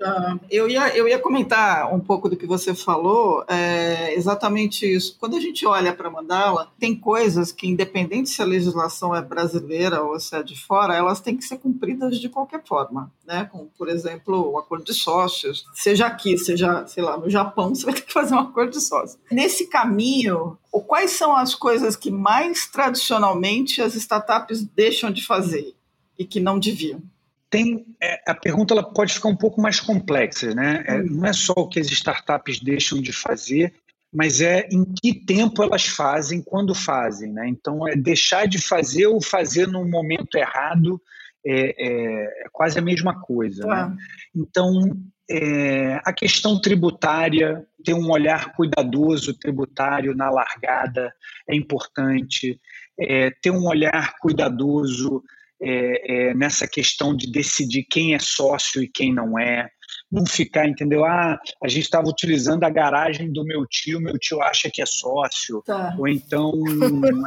Uh, eu, ia, eu ia comentar um pouco do que você falou, é exatamente isso. Quando a gente olha para a Mandala, tem coisas que, independente se a legislação é brasileira ou se é de fora, elas têm que ser cumpridas de qualquer forma. Né? Como, por exemplo, o acordo de sócios, seja aqui, seja, sei lá, no Japão, você vai ter que fazer um acordo de sócios. Nesse caminho, quais são as coisas que mais tradicionalmente as startups deixam de fazer e que não deviam?
Tem é, a pergunta ela pode ficar um pouco mais complexa, né? É, não é só o que as startups deixam de fazer, mas é em que tempo elas fazem, quando fazem, né? Então é deixar de fazer ou fazer no momento errado é, é, é quase a mesma coisa. Né? Então é, a questão tributária, ter um olhar cuidadoso tributário na largada é importante é, ter um olhar cuidadoso é, é, nessa questão de decidir quem é sócio e quem não é, não ficar, entendeu? Ah, a gente estava utilizando a garagem do meu tio, meu tio acha que é sócio. Tá. Ou então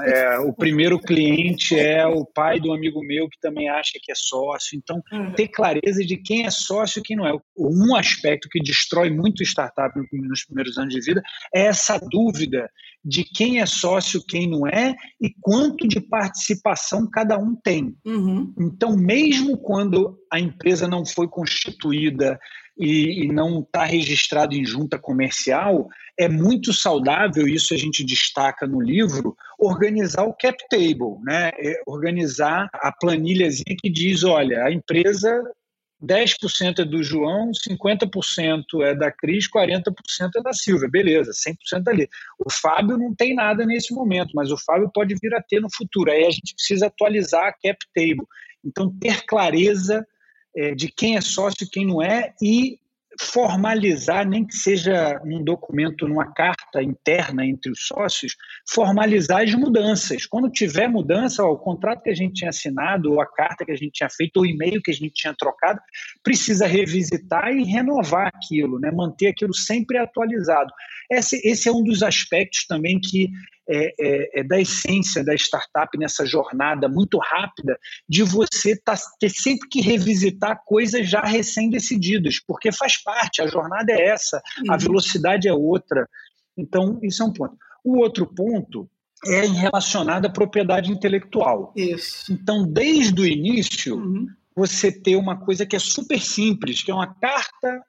é, o primeiro cliente é o pai do amigo meu que também acha que é sócio. Então, uhum. ter clareza de quem é sócio e quem não é. Um aspecto que destrói muito startup nos primeiros anos de vida é essa dúvida de quem é sócio, quem não é e quanto de participação cada um tem. Uhum. Então, mesmo quando a empresa não foi constituída e, e não está registrado em junta comercial, é muito saudável, isso a gente destaca no livro, organizar o cap table, né? É organizar a planilhazinha que diz, olha, a empresa 10% é do João, 50% é da Cris, 40% é da Silvia. Beleza, 100% ali. O Fábio não tem nada nesse momento, mas o Fábio pode vir a ter no futuro. Aí a gente precisa atualizar a cap table. Então, ter clareza é, de quem é sócio e quem não é e formalizar, nem que seja num documento, numa carta interna entre os sócios, formalizar as mudanças. Quando tiver mudança, ó, o contrato que a gente tinha assinado, ou a carta que a gente tinha feito, ou o e-mail que a gente tinha trocado, precisa revisitar e renovar aquilo, né? manter aquilo sempre atualizado. Esse, esse é um dos aspectos também que é, é, é, da essência da startup nessa jornada muito rápida de você tá, ter sempre que revisitar coisas já recém-decididas, porque faz parte, a jornada é essa, uhum. a velocidade é outra. Então, isso é um ponto. O outro ponto é relacionado à propriedade intelectual.
Isso.
Então, desde o início, uhum. você ter uma coisa que é super simples, que é uma carta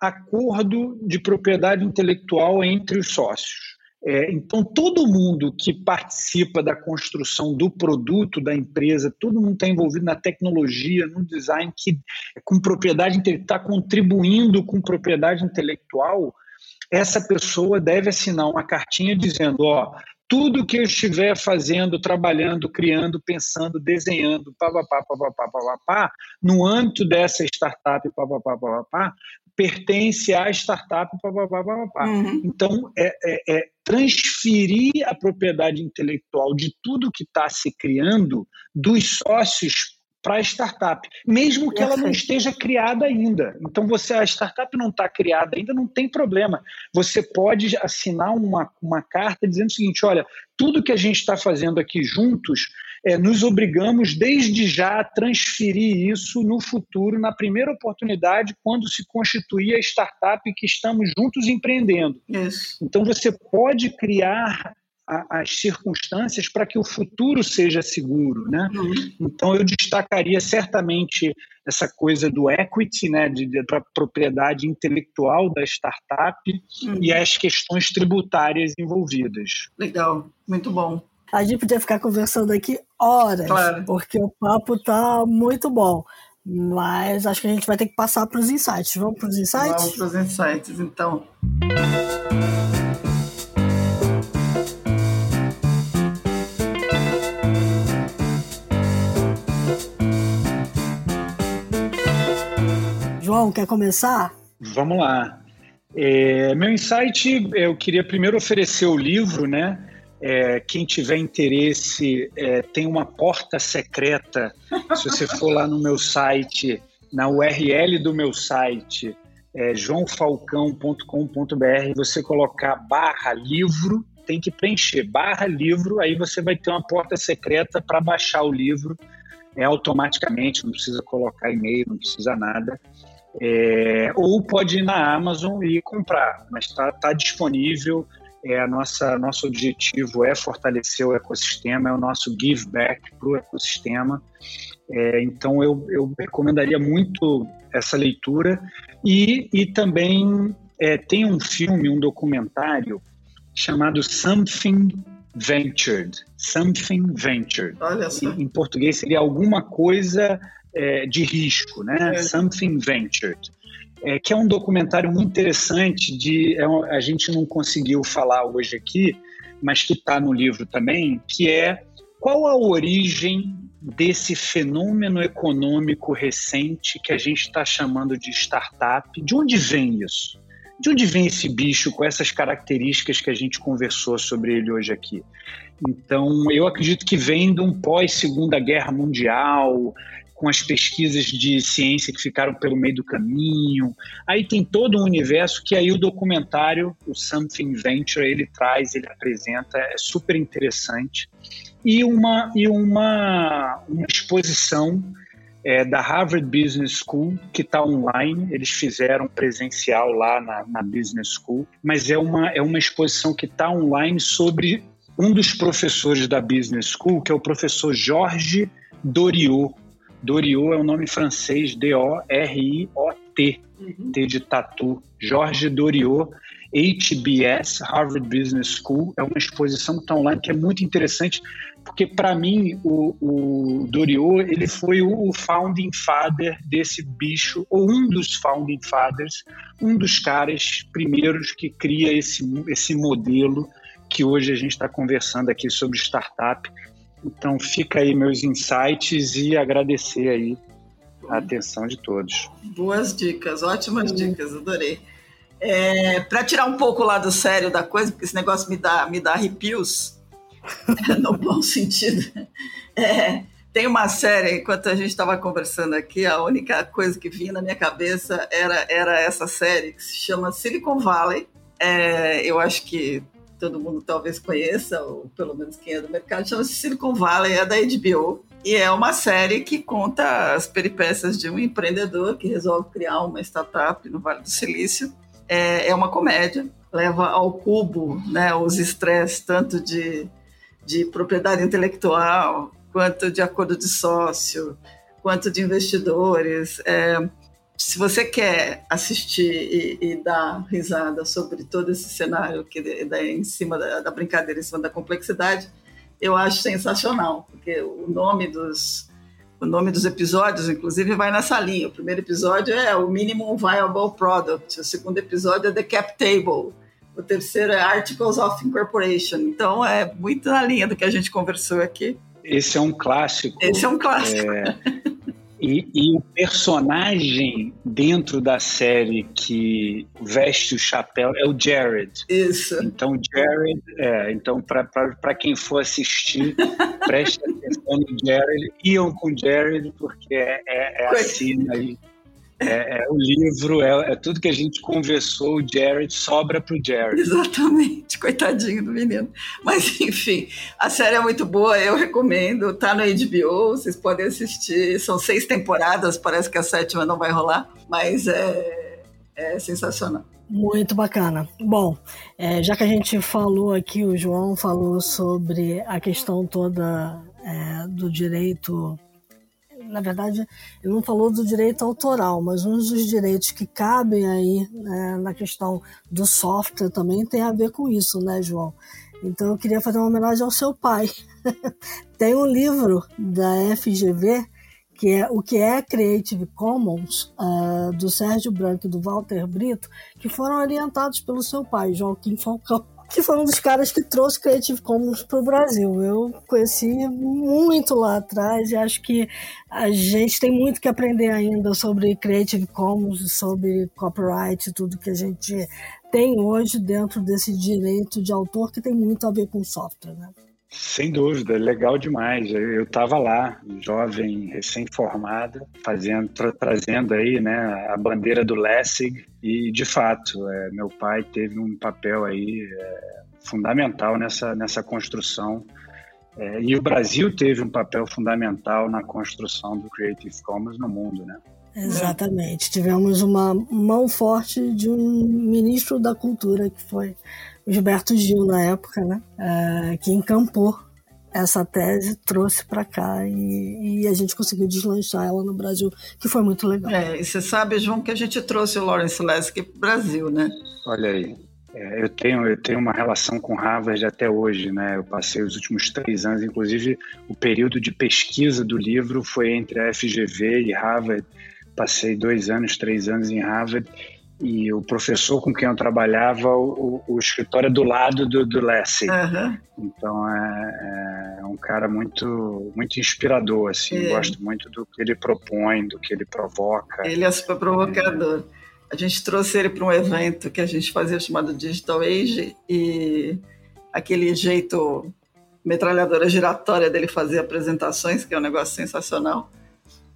acordo de propriedade intelectual entre os sócios. É, então, todo mundo que participa da construção do produto da empresa, todo mundo está envolvido na tecnologia, no design, que com propriedade está contribuindo com propriedade intelectual, essa pessoa deve assinar uma cartinha dizendo: ó, tudo que eu estiver fazendo, trabalhando, criando, pensando, desenhando, papapá, papapá, papapá, no âmbito dessa startup, papapá, papapá, pertence à startup. Pá, pá, pá, pá, pá. Uhum. Então, é, é, é, transferir a propriedade intelectual de tudo que está se criando dos sócios para a startup, mesmo que ela não esteja criada ainda. Então, você a startup não está criada ainda, não tem problema. Você pode assinar uma, uma carta dizendo o seguinte: olha, tudo que a gente está fazendo aqui juntos é, nos obrigamos desde já a transferir isso no futuro, na primeira oportunidade, quando se constituir a startup que estamos juntos empreendendo.
Isso.
Então, você pode criar as circunstâncias para que o futuro seja seguro, né? Uhum. Então eu destacaria certamente essa coisa do equity, né, de, de da propriedade intelectual da startup uhum. e as questões tributárias envolvidas.
Legal, muito bom.
A gente podia ficar conversando aqui horas, claro. porque o papo tá muito bom. Mas acho que a gente vai ter que passar para os insights. Vamos para os insights?
Vamos para os insights, então.
João, quer começar?
Vamos lá. É, meu insight, eu queria primeiro oferecer o livro, né? É, quem tiver interesse, é, tem uma porta secreta. Se você for lá no meu site, na URL do meu site, é, joãofalcão.com.br, você colocar barra livro, tem que preencher barra livro, aí você vai ter uma porta secreta para baixar o livro é, automaticamente, não precisa colocar e-mail, não precisa nada. É, ou pode ir na Amazon e comprar, mas está tá disponível é a nossa nosso objetivo é fortalecer o ecossistema, é o nosso give back para o ecossistema. É, então eu, eu recomendaria muito essa leitura e, e também é, tem um filme, um documentário chamado Something Ventured. Something Ventured.
Olha só.
Em, em português seria alguma coisa é, de risco, né? É. Something Ventured é, que é um documentário muito interessante. De, é, a gente não conseguiu falar hoje aqui, mas que está no livro também, que é qual a origem desse fenômeno econômico recente que a gente está chamando de startup? De onde vem isso? de onde vem esse bicho com essas características que a gente conversou sobre ele hoje aqui? Então, eu acredito que vem de um pós-segunda guerra mundial, com as pesquisas de ciência que ficaram pelo meio do caminho. Aí tem todo um universo que aí o documentário, o Something Venture, ele traz, ele apresenta, é super interessante. E uma, e uma, uma exposição é, da Harvard Business School, que está online. Eles fizeram presencial lá na, na, Business School, mas é uma, é uma exposição que está online sobre um dos professores da Business School, que é o professor Jorge Doriot. Doriot é o um nome francês, D-O-R-I-O-T, uhum. T de tatu. Jorge Doriot, HBS, Harvard Business School, é uma exposição que está online que é muito interessante, porque para mim o, o Doriot ele foi o founding father desse bicho, ou um dos founding fathers, um dos caras primeiros que cria esse, esse modelo que hoje a gente está conversando aqui sobre startup então fica aí meus insights e agradecer aí a atenção de todos.
Boas dicas, ótimas dicas, adorei. É, Para tirar um pouco lá do sério da coisa, porque esse negócio me dá, me dá arrepios, no bom sentido. É, tem uma série, enquanto a gente estava conversando aqui, a única coisa que vinha na minha cabeça era, era essa série que se chama Silicon Valley. É, eu acho que todo mundo talvez conheça, ou pelo menos quem é do mercado, chama-se Silicon Valley, é da HBO. E é uma série que conta as peripécias de um empreendedor que resolve criar uma startup no Vale do Silício. É, é uma comédia, leva ao cubo né, os estresses tanto de, de propriedade intelectual, quanto de acordo de sócio, quanto de investidores. É, se você quer assistir e, e, dar risada sobre todo esse cenário que dá em cima da, da, brincadeira, em cima da complexidade, eu acho sensacional, porque o nome dos o nome dos episódios, inclusive, vai nessa linha. O primeiro episódio é o Minimum Viable Product, o segundo episódio é The Cap Table, o terceiro é Articles of Incorporation. Então, é muito na linha do que a gente conversou aqui.
Esse é um clássico.
Esse é um clássico. É...
E, e, o personagem dentro da série que veste o chapéu é o Jared.
Isso.
Então, Jared, é, então para quem for assistir, preste atenção no Jared. Iam com Jared, porque é, é, é assim aí. É, é, o livro, é, é, tudo que a gente conversou, o Jared sobra pro Jared.
Exatamente, coitadinho do menino. Mas enfim, a série é muito boa, eu recomendo, tá no HBO, vocês podem assistir. São seis temporadas, parece que a sétima não vai rolar, mas é, é sensacional.
Muito bacana. Bom, é, já que a gente falou aqui, o João falou sobre a questão toda é, do direito na verdade, ele não falou do direito autoral, mas um dos direitos que cabem aí né, na questão do software também tem a ver com isso, né, João? Então eu queria fazer uma homenagem ao seu pai. tem um livro da FGV que é o que é Creative Commons uh, do Sérgio Branco e do Walter Brito, que foram orientados pelo seu pai, Joaquim Falcão que foi um dos caras que trouxe Creative Commons para o Brasil. Eu conheci muito lá atrás e acho que a gente tem muito que aprender ainda sobre Creative Commons, sobre copyright, tudo que a gente tem hoje dentro desse direito de autor que tem muito a ver com software, né?
Sem dúvida, legal demais. Eu estava lá, jovem, recém-formado, tra trazendo aí, né, a bandeira do Lessig e, de fato, é, meu pai teve um papel aí é, fundamental nessa nessa construção é, e o Brasil teve um papel fundamental na construção do Creative Commons no mundo, né?
Exatamente. Tivemos uma mão forte de um ministro da cultura que foi Gilberto Gil na época, né? É, que encampou essa tese, trouxe para cá e, e, a gente conseguiu deslanchar ela no Brasil, que foi muito legal.
É, e você sabe, João, que a gente trouxe o Lawrence Lessig para o Brasil, né?
Olha aí. É, eu, tenho, eu tenho uma relação com Harvard até hoje, né? Eu passei os últimos três anos, inclusive o período de pesquisa do livro foi entre a FGV e Harvard. Passei dois anos, três anos em Harvard e o professor com quem eu trabalhava, o, o escritório é do lado do, do Lessig. Uhum. Então é, é, um cara muito, muito inspirador, assim. É. Gosto muito do que ele propõe, do que ele provoca.
Ele é super provocador. A gente trouxe ele para um evento que a gente fazia chamado Digital Age e aquele jeito metralhadora giratória dele fazer apresentações, que é um negócio sensacional.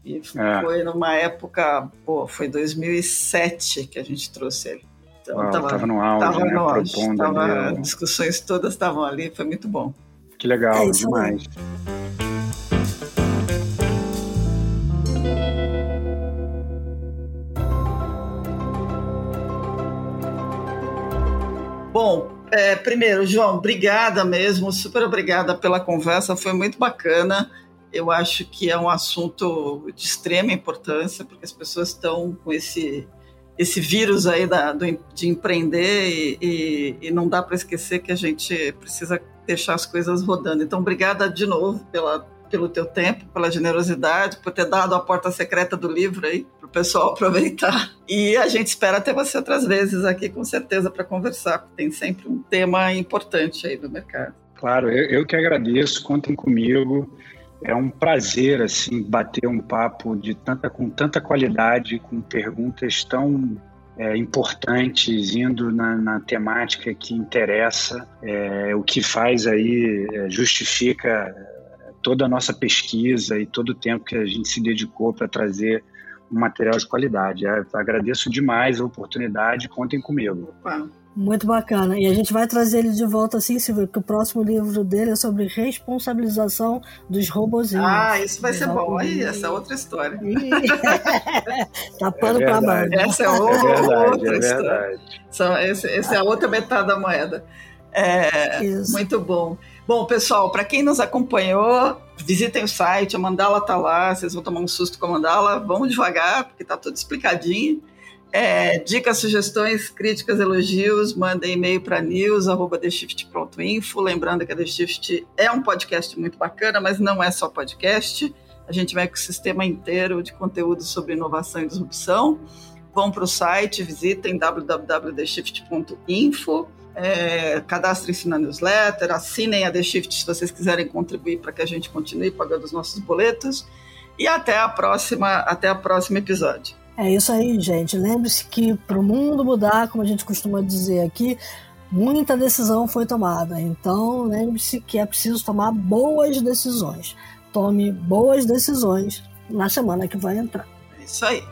E é. foi numa época, pô, foi 2007 que a gente trouxe ele.
Então, Uau, tava, tava no auge,
tava
né?
No auge, tava, as discussões todas estavam ali, foi muito bom.
Que legal, é demais.
Bom, é, primeiro, João, obrigada mesmo, super obrigada pela conversa, foi muito bacana. Eu acho que é um assunto de extrema importância, porque as pessoas estão com esse, esse vírus aí da, do, de empreender e, e, e não dá para esquecer que a gente precisa deixar as coisas rodando. Então, obrigada de novo pela, pelo teu tempo, pela generosidade, por ter dado a porta secreta do livro aí para o pessoal aproveitar. E a gente espera ter você outras vezes aqui, com certeza, para conversar, porque tem sempre um tema importante aí no mercado.
Claro, eu, eu que agradeço, contem comigo. É um prazer assim bater um papo de tanta com tanta qualidade, com perguntas tão é, importantes, indo na, na, temática que interessa, é, o que faz aí, é, justifica toda a nossa pesquisa e todo o tempo que a gente se dedicou para trazer um material de qualidade. É, agradeço demais a oportunidade, contem comigo.
Opa. Muito bacana. E a gente vai trazer ele de volta assim, Silvio, que o próximo livro dele é sobre responsabilização dos robozinhos.
Ah, isso vai ser bom. Aí, essa é outra história.
tá pano é pra mão.
Essa é, outra, é verdade, outra é história. São, esse, essa é a outra metade da moeda. É, muito bom. Bom, pessoal, para quem nos acompanhou, visitem o site, a mandala tá lá, vocês vão tomar um susto com a mandala, vamos devagar, porque tá tudo explicadinho. É, dicas, sugestões, críticas, elogios, mandem e-mail para news.theshift.info. Lembrando que a The Shift é um podcast muito bacana, mas não é só podcast. A gente vai com o sistema inteiro de conteúdo sobre inovação e disrupção. Vão para o site, visitem www.theshift.info. É, Cadastrem-se na newsletter, assinem a The Shift se vocês quiserem contribuir para que a gente continue pagando os nossos boletos. E até a próxima, até o próximo episódio.
É isso aí, gente. Lembre-se que para o mundo mudar, como a gente costuma dizer aqui, muita decisão foi tomada. Então, lembre-se que é preciso tomar boas decisões. Tome boas decisões na semana que vai entrar.
É isso aí.